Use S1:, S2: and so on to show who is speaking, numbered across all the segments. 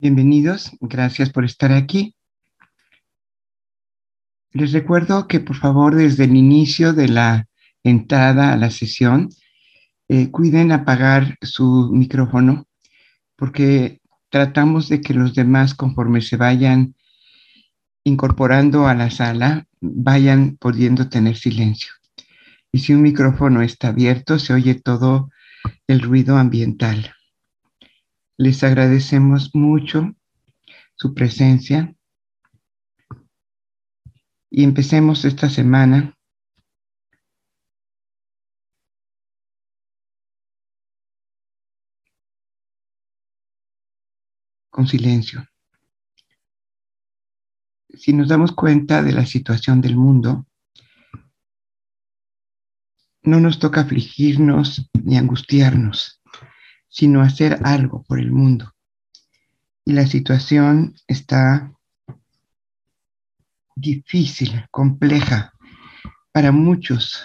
S1: Bienvenidos, gracias por estar aquí. Les recuerdo que por favor desde el inicio de la entrada a la sesión eh, cuiden apagar su micrófono porque tratamos de que los demás conforme se vayan incorporando a la sala vayan pudiendo tener silencio. Y si un micrófono está abierto se oye todo el ruido ambiental. Les agradecemos mucho su presencia y empecemos esta semana con silencio. Si nos damos cuenta de la situación del mundo, no nos toca afligirnos ni angustiarnos sino hacer algo por el mundo. Y la situación está difícil, compleja para muchos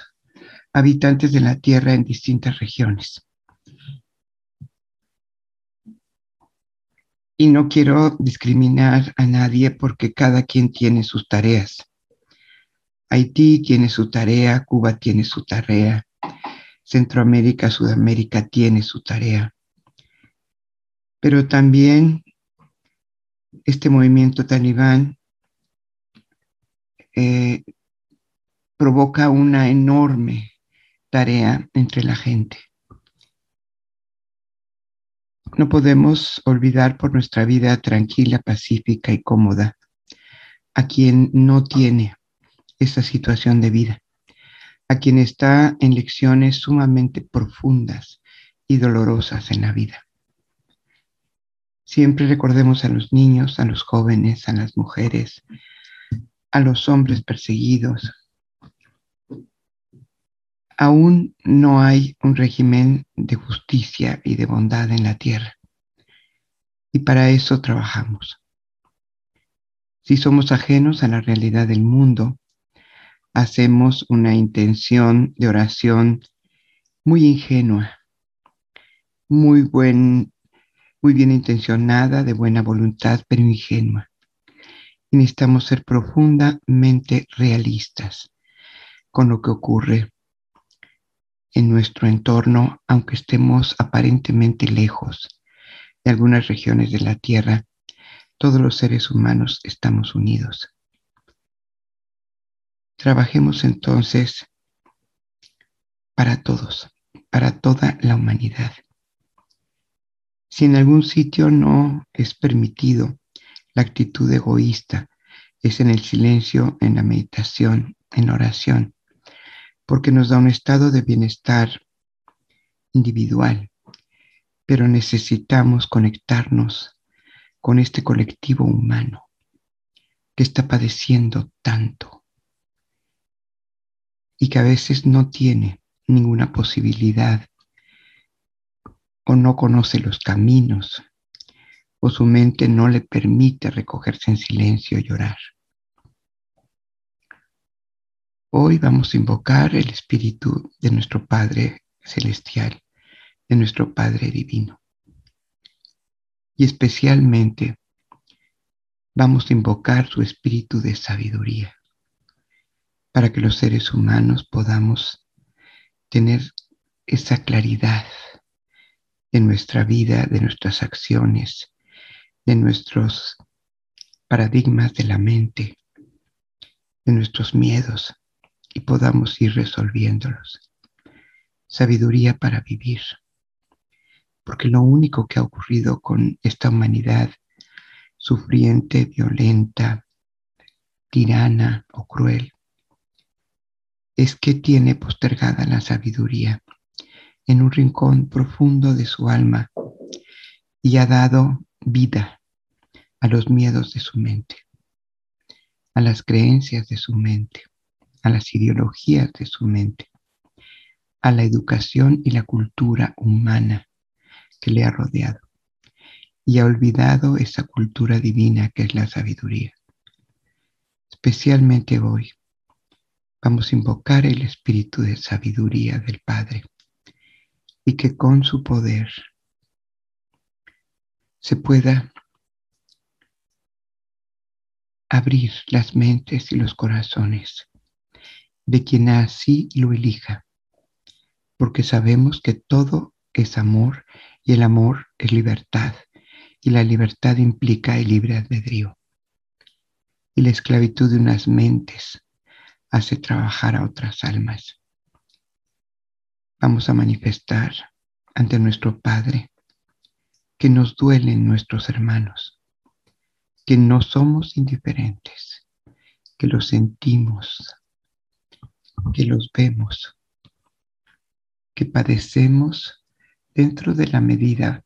S1: habitantes de la Tierra en distintas regiones. Y no quiero discriminar a nadie porque cada quien tiene sus tareas. Haití tiene su tarea, Cuba tiene su tarea, Centroamérica, Sudamérica tiene su tarea. Pero también este movimiento talibán eh, provoca una enorme tarea entre la gente. No podemos olvidar por nuestra vida tranquila, pacífica y cómoda a quien no tiene esa situación de vida a quien está en lecciones sumamente profundas y dolorosas en la vida. Siempre recordemos a los niños, a los jóvenes, a las mujeres, a los hombres perseguidos. Aún no hay un régimen de justicia y de bondad en la tierra. Y para eso trabajamos. Si somos ajenos a la realidad del mundo, hacemos una intención de oración muy ingenua, muy, buen, muy bien intencionada, de buena voluntad, pero ingenua. Y necesitamos ser profundamente realistas con lo que ocurre en nuestro entorno, aunque estemos aparentemente lejos de algunas regiones de la Tierra, todos los seres humanos estamos unidos. Trabajemos entonces para todos, para toda la humanidad. Si en algún sitio no es permitido la actitud egoísta, es en el silencio, en la meditación, en la oración, porque nos da un estado de bienestar individual, pero necesitamos conectarnos con este colectivo humano que está padeciendo tanto y que a veces no tiene ninguna posibilidad o no conoce los caminos o su mente no le permite recogerse en silencio y llorar. Hoy vamos a invocar el Espíritu de nuestro Padre Celestial, de nuestro Padre Divino. Y especialmente vamos a invocar su Espíritu de sabiduría para que los seres humanos podamos tener esa claridad de nuestra vida, de nuestras acciones, de nuestros paradigmas de la mente, de nuestros miedos y podamos ir resolviéndolos. Sabiduría para vivir. Porque lo único que ha ocurrido con esta humanidad sufriente, violenta, tirana o cruel es que tiene postergada la sabiduría en un rincón profundo de su alma y ha dado vida a los miedos de su mente, a las creencias de su mente, a las ideologías de su mente, a la educación y la cultura humana que le ha rodeado y ha olvidado esa cultura divina que es la sabiduría. Especialmente hoy, Vamos a invocar el espíritu de sabiduría del Padre y que con su poder se pueda abrir las mentes y los corazones de quien así lo elija, porque sabemos que todo es amor y el amor es libertad y la libertad implica el libre albedrío. Y la esclavitud de unas mentes hace trabajar a otras almas. Vamos a manifestar ante nuestro Padre que nos duelen nuestros hermanos, que no somos indiferentes, que los sentimos, que los vemos, que padecemos dentro de la medida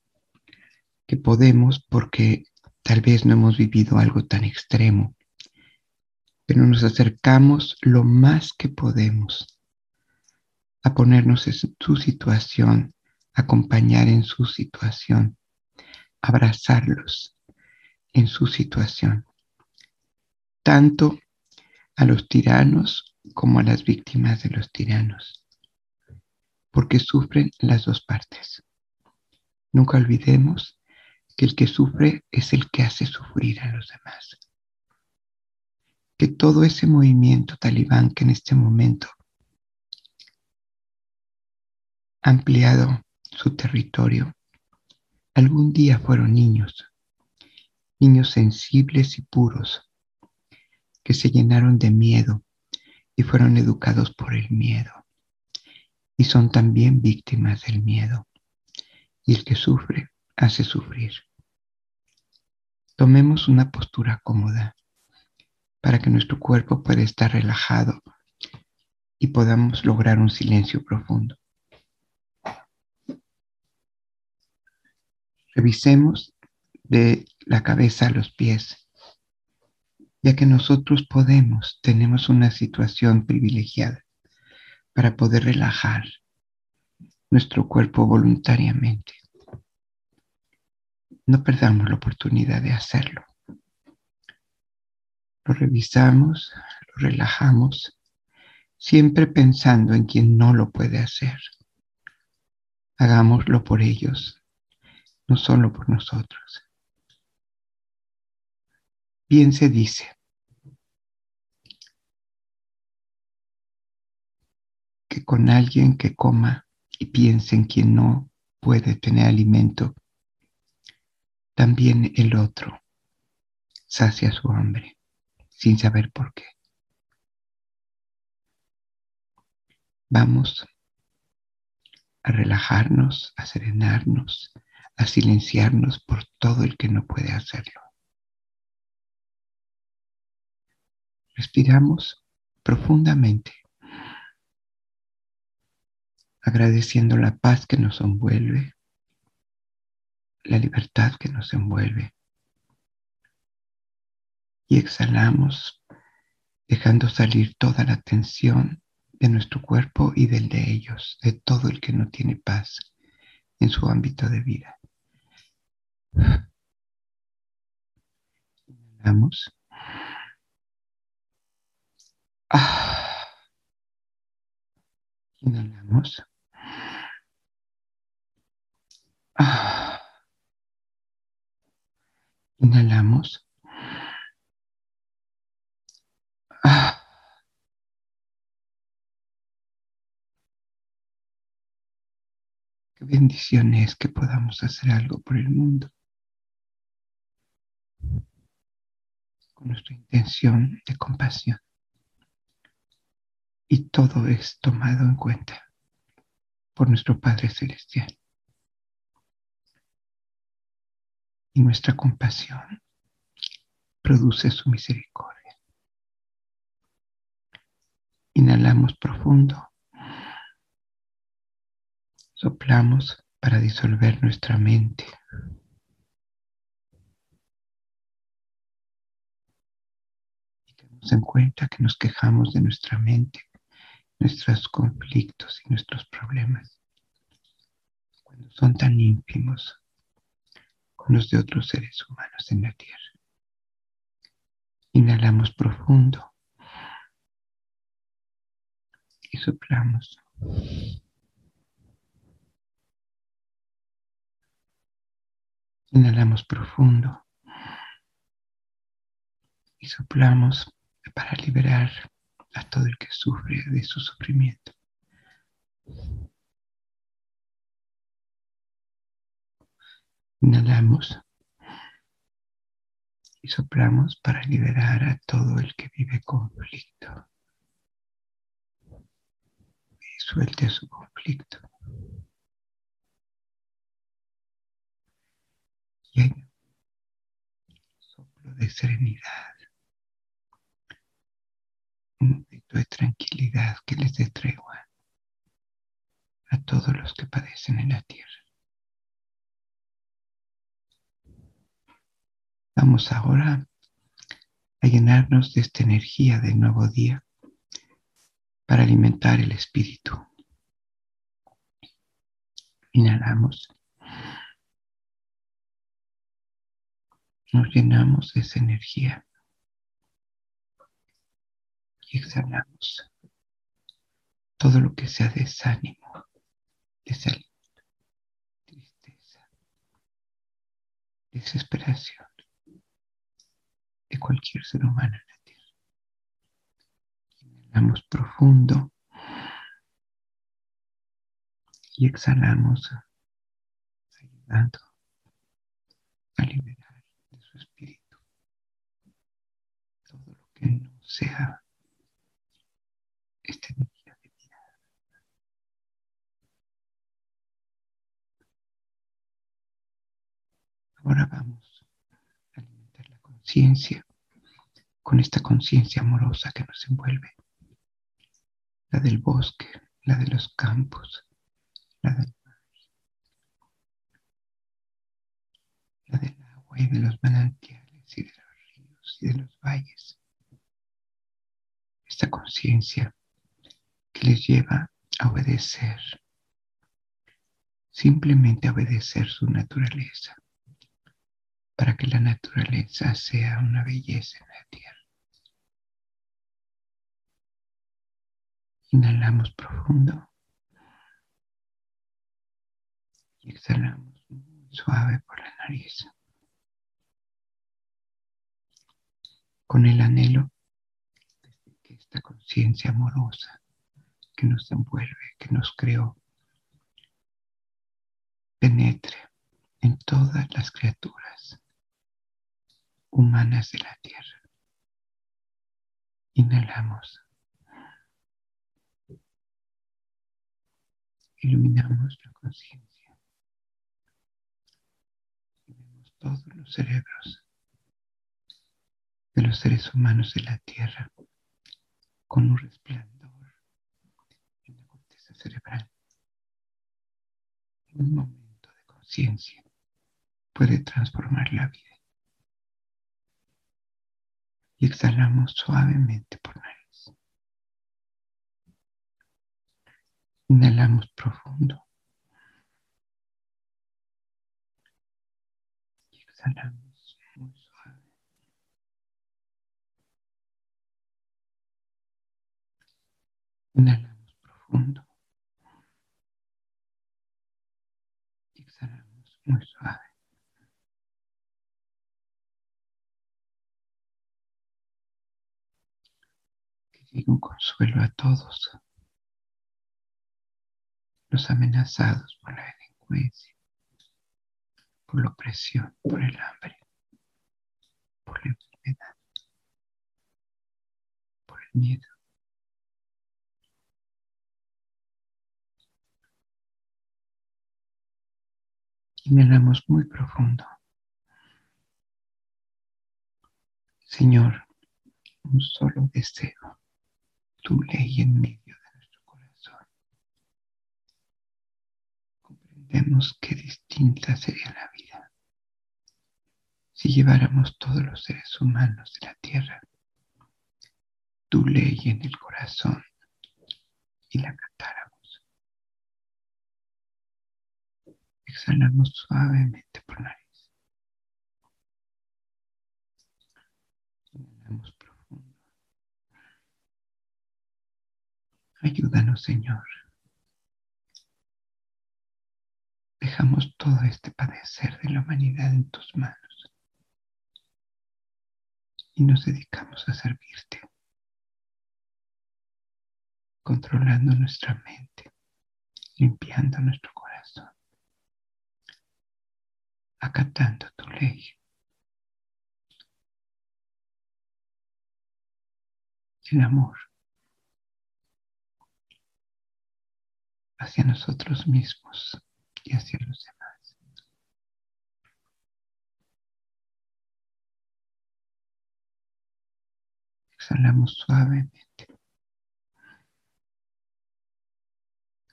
S1: que podemos porque tal vez no hemos vivido algo tan extremo, pero nos acercamos lo más que podemos a ponernos en su situación, acompañar en su situación, abrazarlos en su situación, tanto a los tiranos como a las víctimas de los tiranos, porque sufren las dos partes. Nunca olvidemos que el que sufre es el que hace sufrir a los demás. Que todo ese movimiento talibán que en este momento ampliado su territorio, algún día fueron niños, niños sensibles y puros, que se llenaron de miedo y fueron educados por el miedo. Y son también víctimas del miedo. Y el que sufre hace sufrir. Tomemos una postura cómoda para que nuestro cuerpo pueda estar relajado y podamos lograr un silencio profundo. Revisemos de la cabeza a los pies, ya que nosotros podemos, tenemos una situación privilegiada para poder relajar nuestro cuerpo voluntariamente no perdamos la oportunidad de hacerlo. Lo revisamos, lo relajamos, siempre pensando en quien no lo puede hacer. Hagámoslo por ellos, no solo por nosotros. Bien se dice que con alguien que coma y piense en quien no puede tener alimento, también el otro sacia su hambre sin saber por qué. Vamos a relajarnos, a serenarnos, a silenciarnos por todo el que no puede hacerlo. Respiramos profundamente, agradeciendo la paz que nos envuelve la libertad que nos envuelve. Y exhalamos dejando salir toda la tensión de nuestro cuerpo y del de ellos, de todo el que no tiene paz en su ámbito de vida. Inhalamos. Ah. Inhalamos. Ah. Inhalamos. Ah. Qué bendición es que podamos hacer algo por el mundo con nuestra intención de compasión. Y todo es tomado en cuenta por nuestro Padre Celestial. y nuestra compasión produce su misericordia. Inhalamos profundo. Soplamos para disolver nuestra mente. Y tenemos en cuenta que nos quejamos de nuestra mente, nuestros conflictos y nuestros problemas, cuando son tan ínfimos los de otros seres humanos en la tierra. Inhalamos profundo y soplamos. Inhalamos profundo Y soplamos para liberar a todo el que sufre de su sufrimiento. Inhalamos y soplamos para liberar a todo el que vive conflicto. Y suelte su conflicto. Y soplo de serenidad, un momento de tranquilidad que les dé tregua a todos los que padecen en la tierra. Vamos ahora a llenarnos de esta energía del nuevo día para alimentar el espíritu. Inhalamos. Nos llenamos de esa energía exhalamos todo lo que sea desánimo, desaliento, tristeza, desesperación de cualquier ser humano en la tierra. Inhalamos profundo y exhalamos ayudando a liberar de su espíritu todo lo que no sea esta energía de vida. Ahora vamos a alimentar la conciencia con esta conciencia amorosa que nos envuelve, la del bosque, la de los campos, la del mar, la del agua y de los manantiales y de los ríos y de los valles. Esta conciencia que les lleva a obedecer, simplemente obedecer su naturaleza, para que la naturaleza sea una belleza en la tierra. Inhalamos profundo y exhalamos suave por la nariz. Con el anhelo de que esta conciencia amorosa que nos envuelve, que nos creó, penetre en todas las criaturas humanas de la tierra. Inhalamos. Iluminamos la conciencia. Vemos todos los cerebros de los seres humanos de la tierra con un resplandor cerebral. Un momento de conciencia puede transformar la vida. Y exhalamos suavemente por nariz. Inhalamos profundo. Y exhalamos muy suave. Inhalamos profundo. Muy suave. Que llegue un consuelo a todos los amenazados por la delincuencia, por la opresión, por el hambre, por la enfermedad, por el miedo. Inhalamos muy profundo. Señor, un solo deseo, tu ley en medio de nuestro corazón. Comprendemos qué distinta sería la vida si lleváramos todos los seres humanos de la tierra tu ley en el corazón y la cantáramos. Exhalamos suavemente por nariz. Inhalamos profundo. Ayúdanos, Señor. Dejamos todo este padecer de la humanidad en tus manos. y nos dedicamos a servirte, controlando nuestra mente, limpiando nuestro corazón, acatando tu ley. El amor hacia nosotros mismos y hacia los demás. Exhalamos suavemente.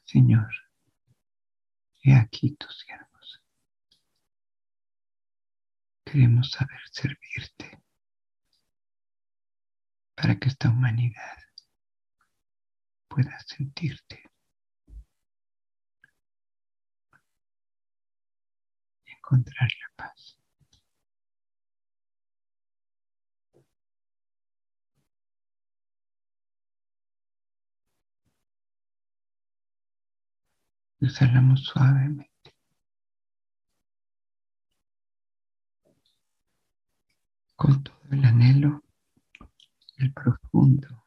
S1: Señor, he aquí tus siervos. Queremos saber servirte para que esta humanidad pueda sentirte encontrar la paz. Suavemente. Con todo el anhelo, el profundo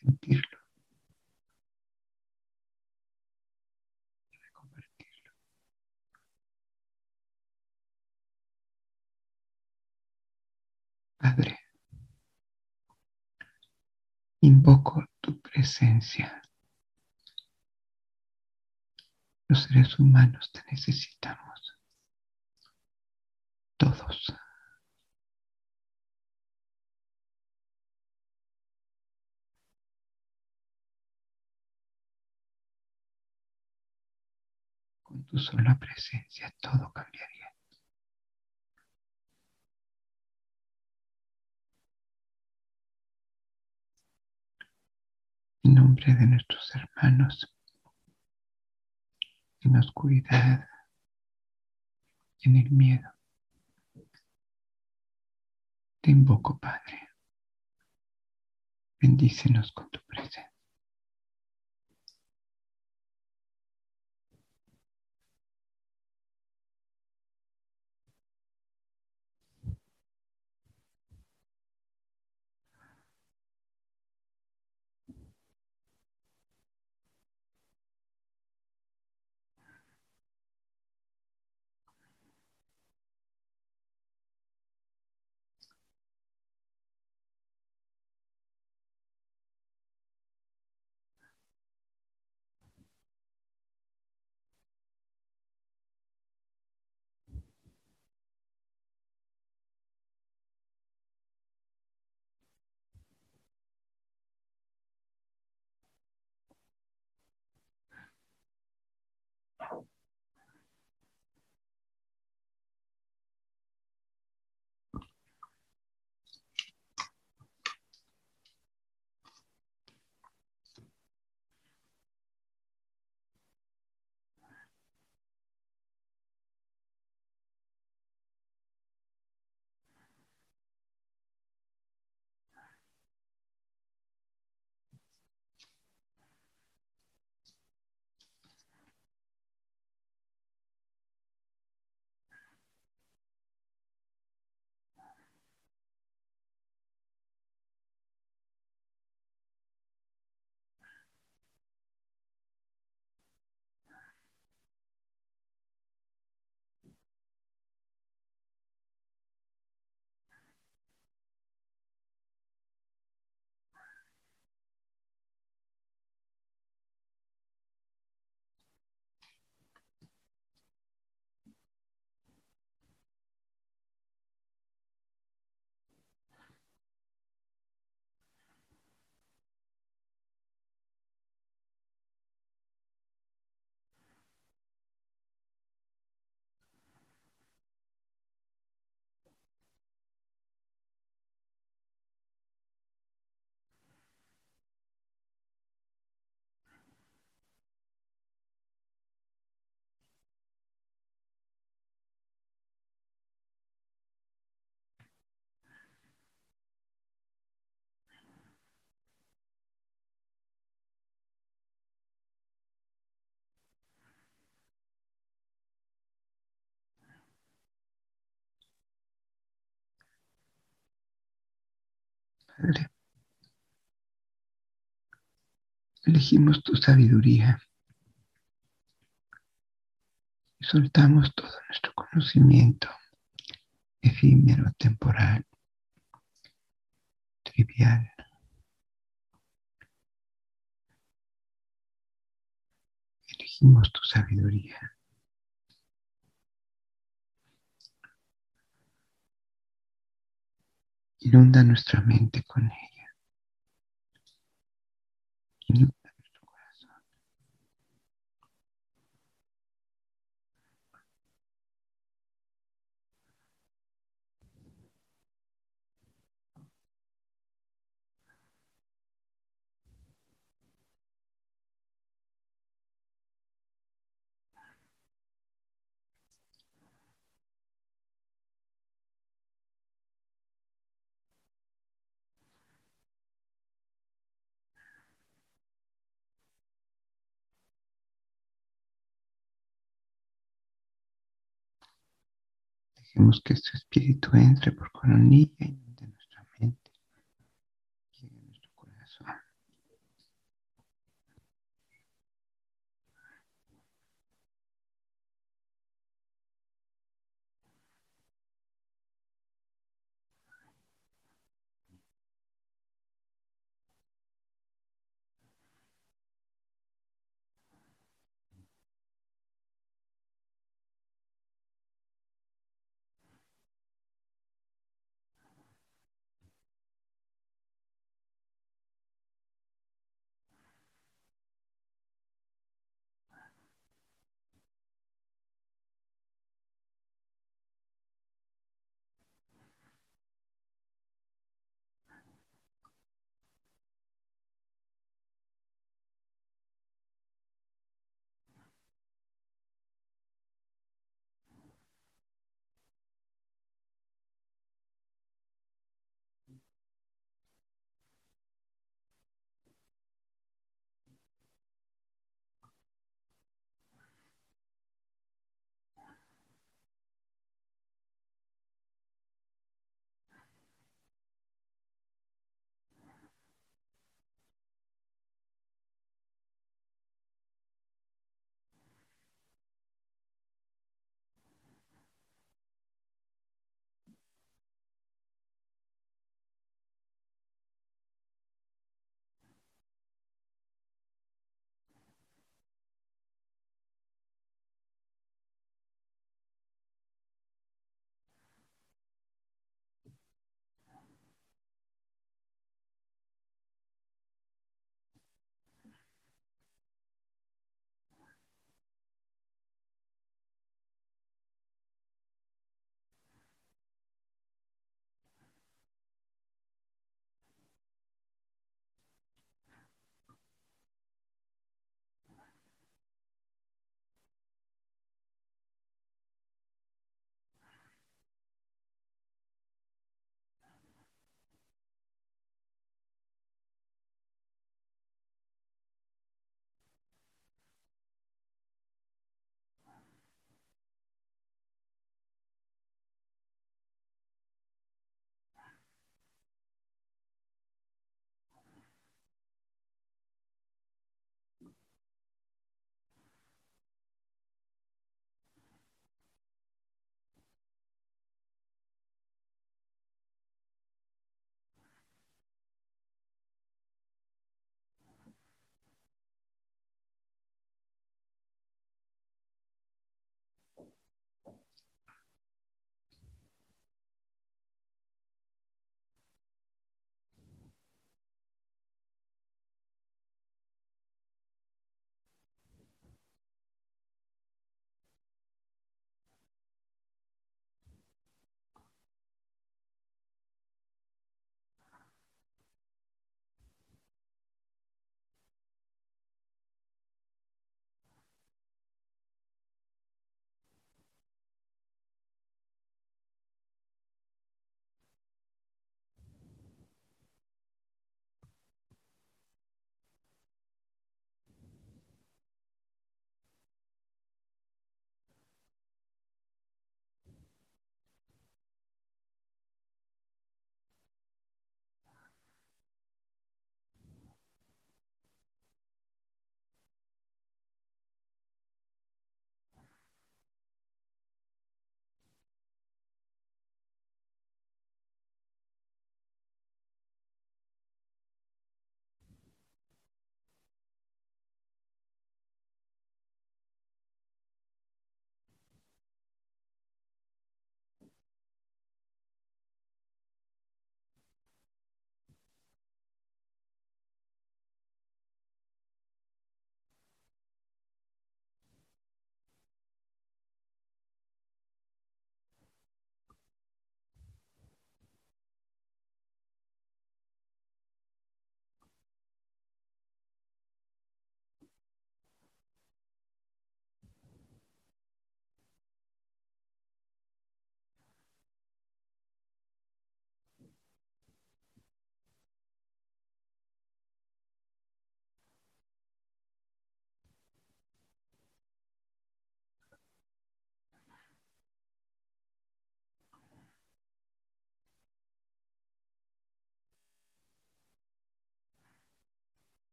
S1: sentirlo y de compartirlo. Padre, invoco tu presencia. Los seres humanos te necesitamos. Todos. Con tu sola presencia todo cambiaría. En nombre de nuestros hermanos, en la oscuridad, en el miedo, te invoco, Padre. Bendícenos con tu presencia. Elegimos tu sabiduría y soltamos todo nuestro conocimiento efímero, temporal, trivial. Elegimos tu sabiduría. Inunda nuestra mente con ella. Dejemos que este espíritu entre por coronilla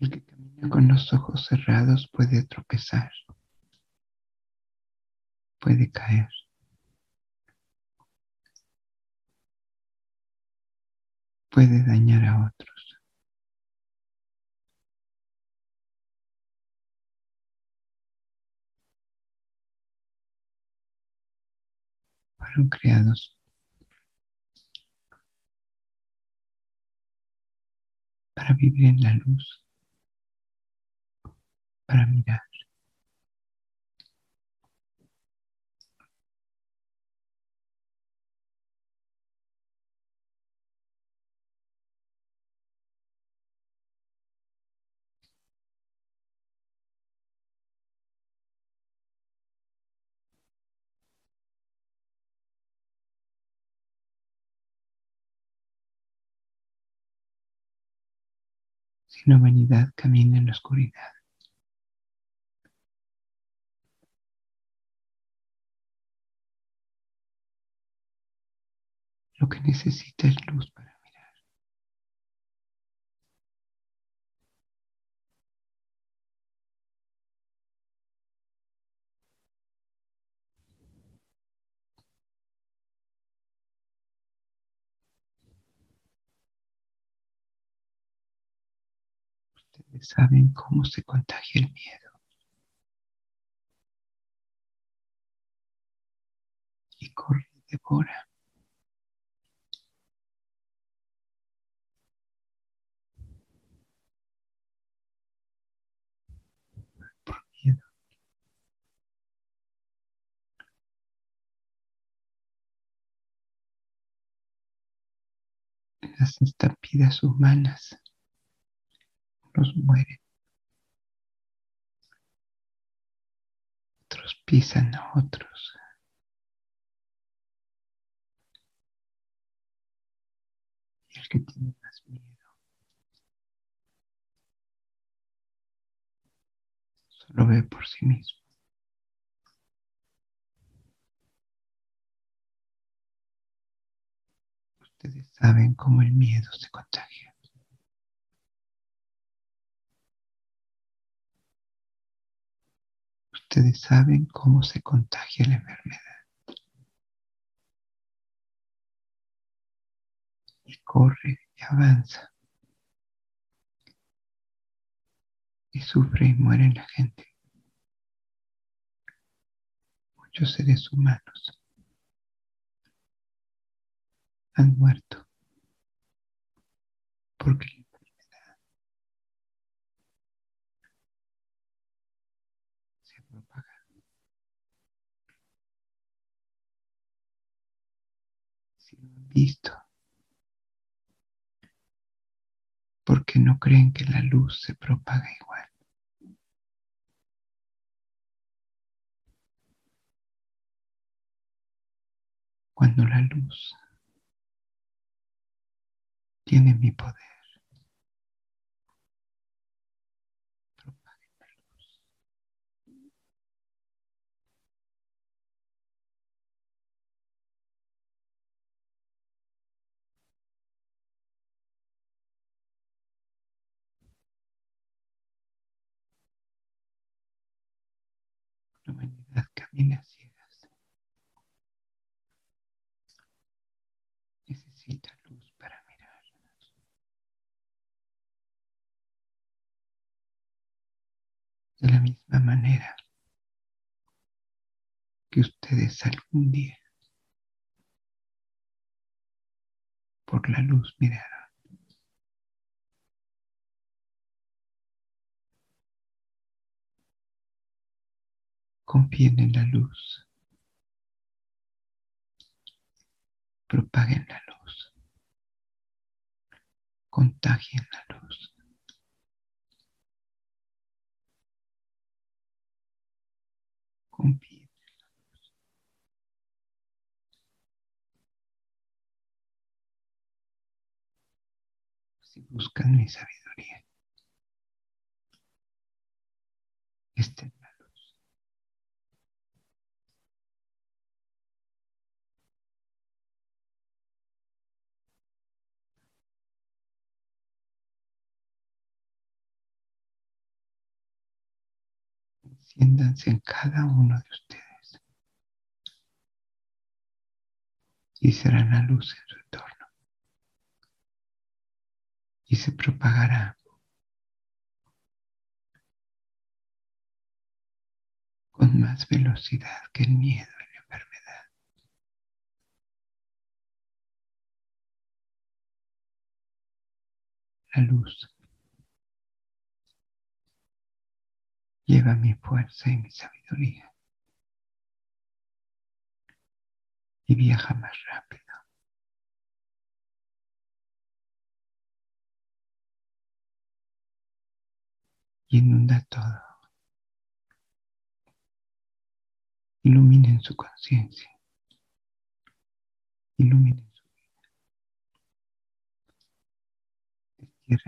S1: El que camina con los ojos cerrados puede tropezar, puede caer. puede dañar a otros. Fueron creados para vivir en la luz, para mirar. Si la humanidad camina en la oscuridad. Lo que necesita es luz para mirar. Ustedes saben cómo se contagia el miedo. Y corre devora. Las estampidas humanas los mueren. Otros pisan a otros. Y el que tiene más miedo solo ve por sí mismo. Ustedes saben cómo el miedo se contagia. Ustedes saben cómo se contagia la enfermedad. Y corre y avanza. Y sufre y muere la gente. Muchos seres humanos han muerto porque la enfermedad se propaga. Si lo han visto, porque no creen que la luz se propaga igual. Cuando la luz tiene mi poder. La humanidad camina a ciegas. Necesita luz para mirar. De la misma manera que ustedes algún día por la luz miraron. Confíen en la luz. Propaguen la luz. Contagien la luz. Si buscan mi sabiduría, esta enciéndanse en cada uno de ustedes. Y serán la luz en su entorno. Y se propagará. Con más velocidad que el miedo y la enfermedad. La luz lleva mi fuerza y mi sabiduría y viaja más rápido. Y inunda todo. Iluminen su conciencia. Iluminen su vida. La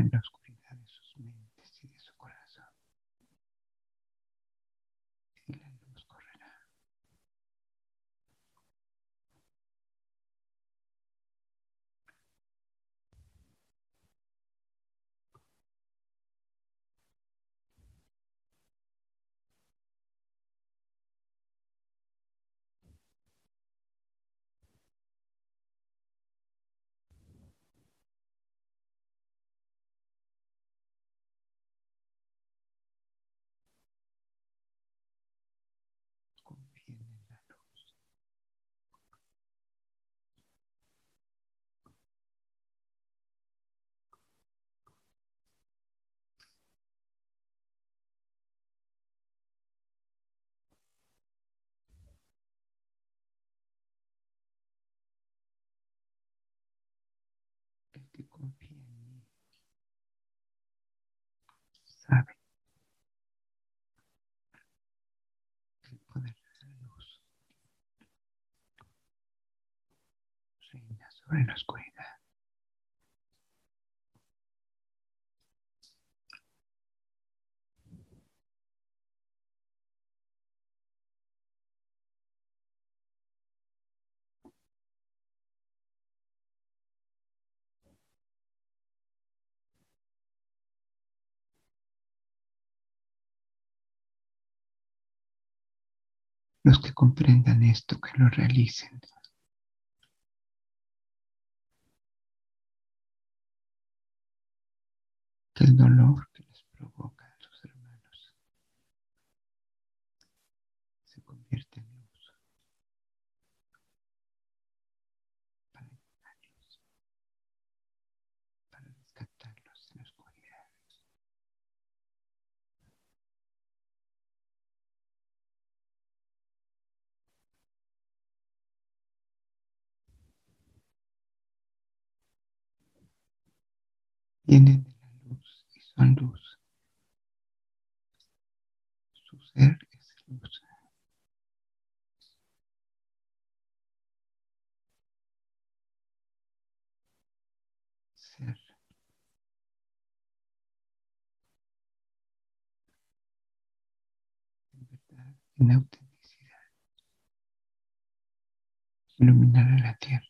S1: sabe el poder de la luz reina sobre la oscuridad. Los que comprendan esto, que lo realicen. Que el dolor que les provoca a sus hermanos se convierte en luz para ayudarlos, para rescatarlos de la oscuridad. Vienen de la luz y son luz. Su ser es luz. Ser. En verdad, en autenticidad. Iluminará la tierra.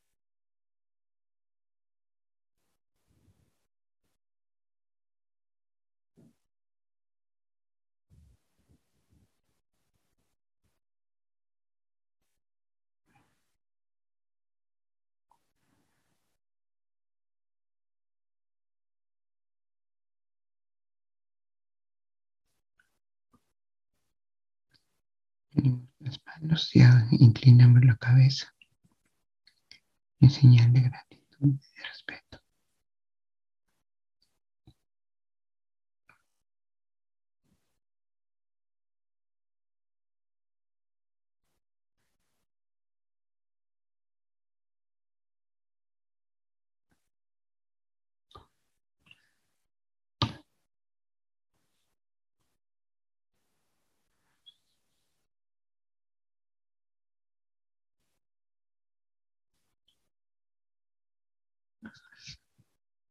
S1: Unimos las manos y inclinamos la cabeza en señal de gratitud y de respeto.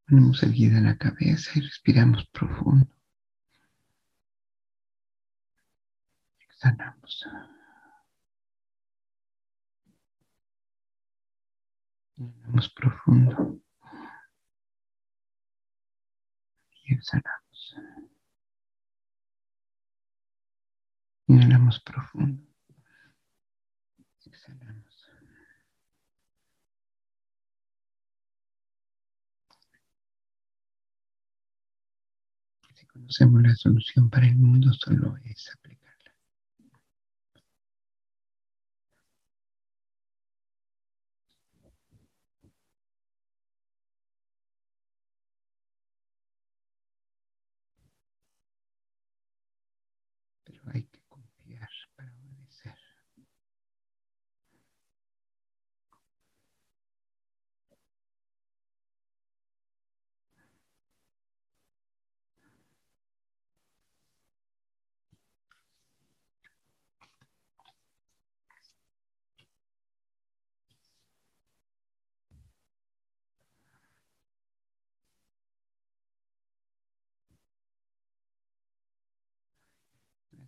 S1: Ponemos erguida la cabeza y respiramos profundo. Exhalamos. Inhalamos profundo. Y exhalamos. Inhalamos profundo. Exhalamos. Si conocemos la solución para el mundo, solo es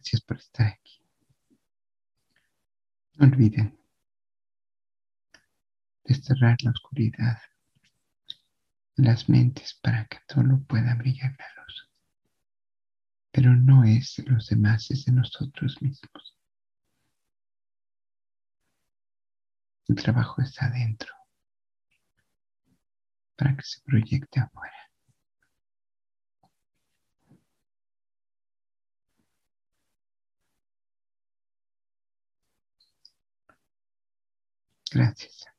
S1: Gracias por estar aquí. No olviden desterrar la oscuridad en las mentes para que todo pueda brillar la luz. Pero no es de los demás, es de nosotros mismos. El trabajo está adentro para que se proyecte afuera. Gracias.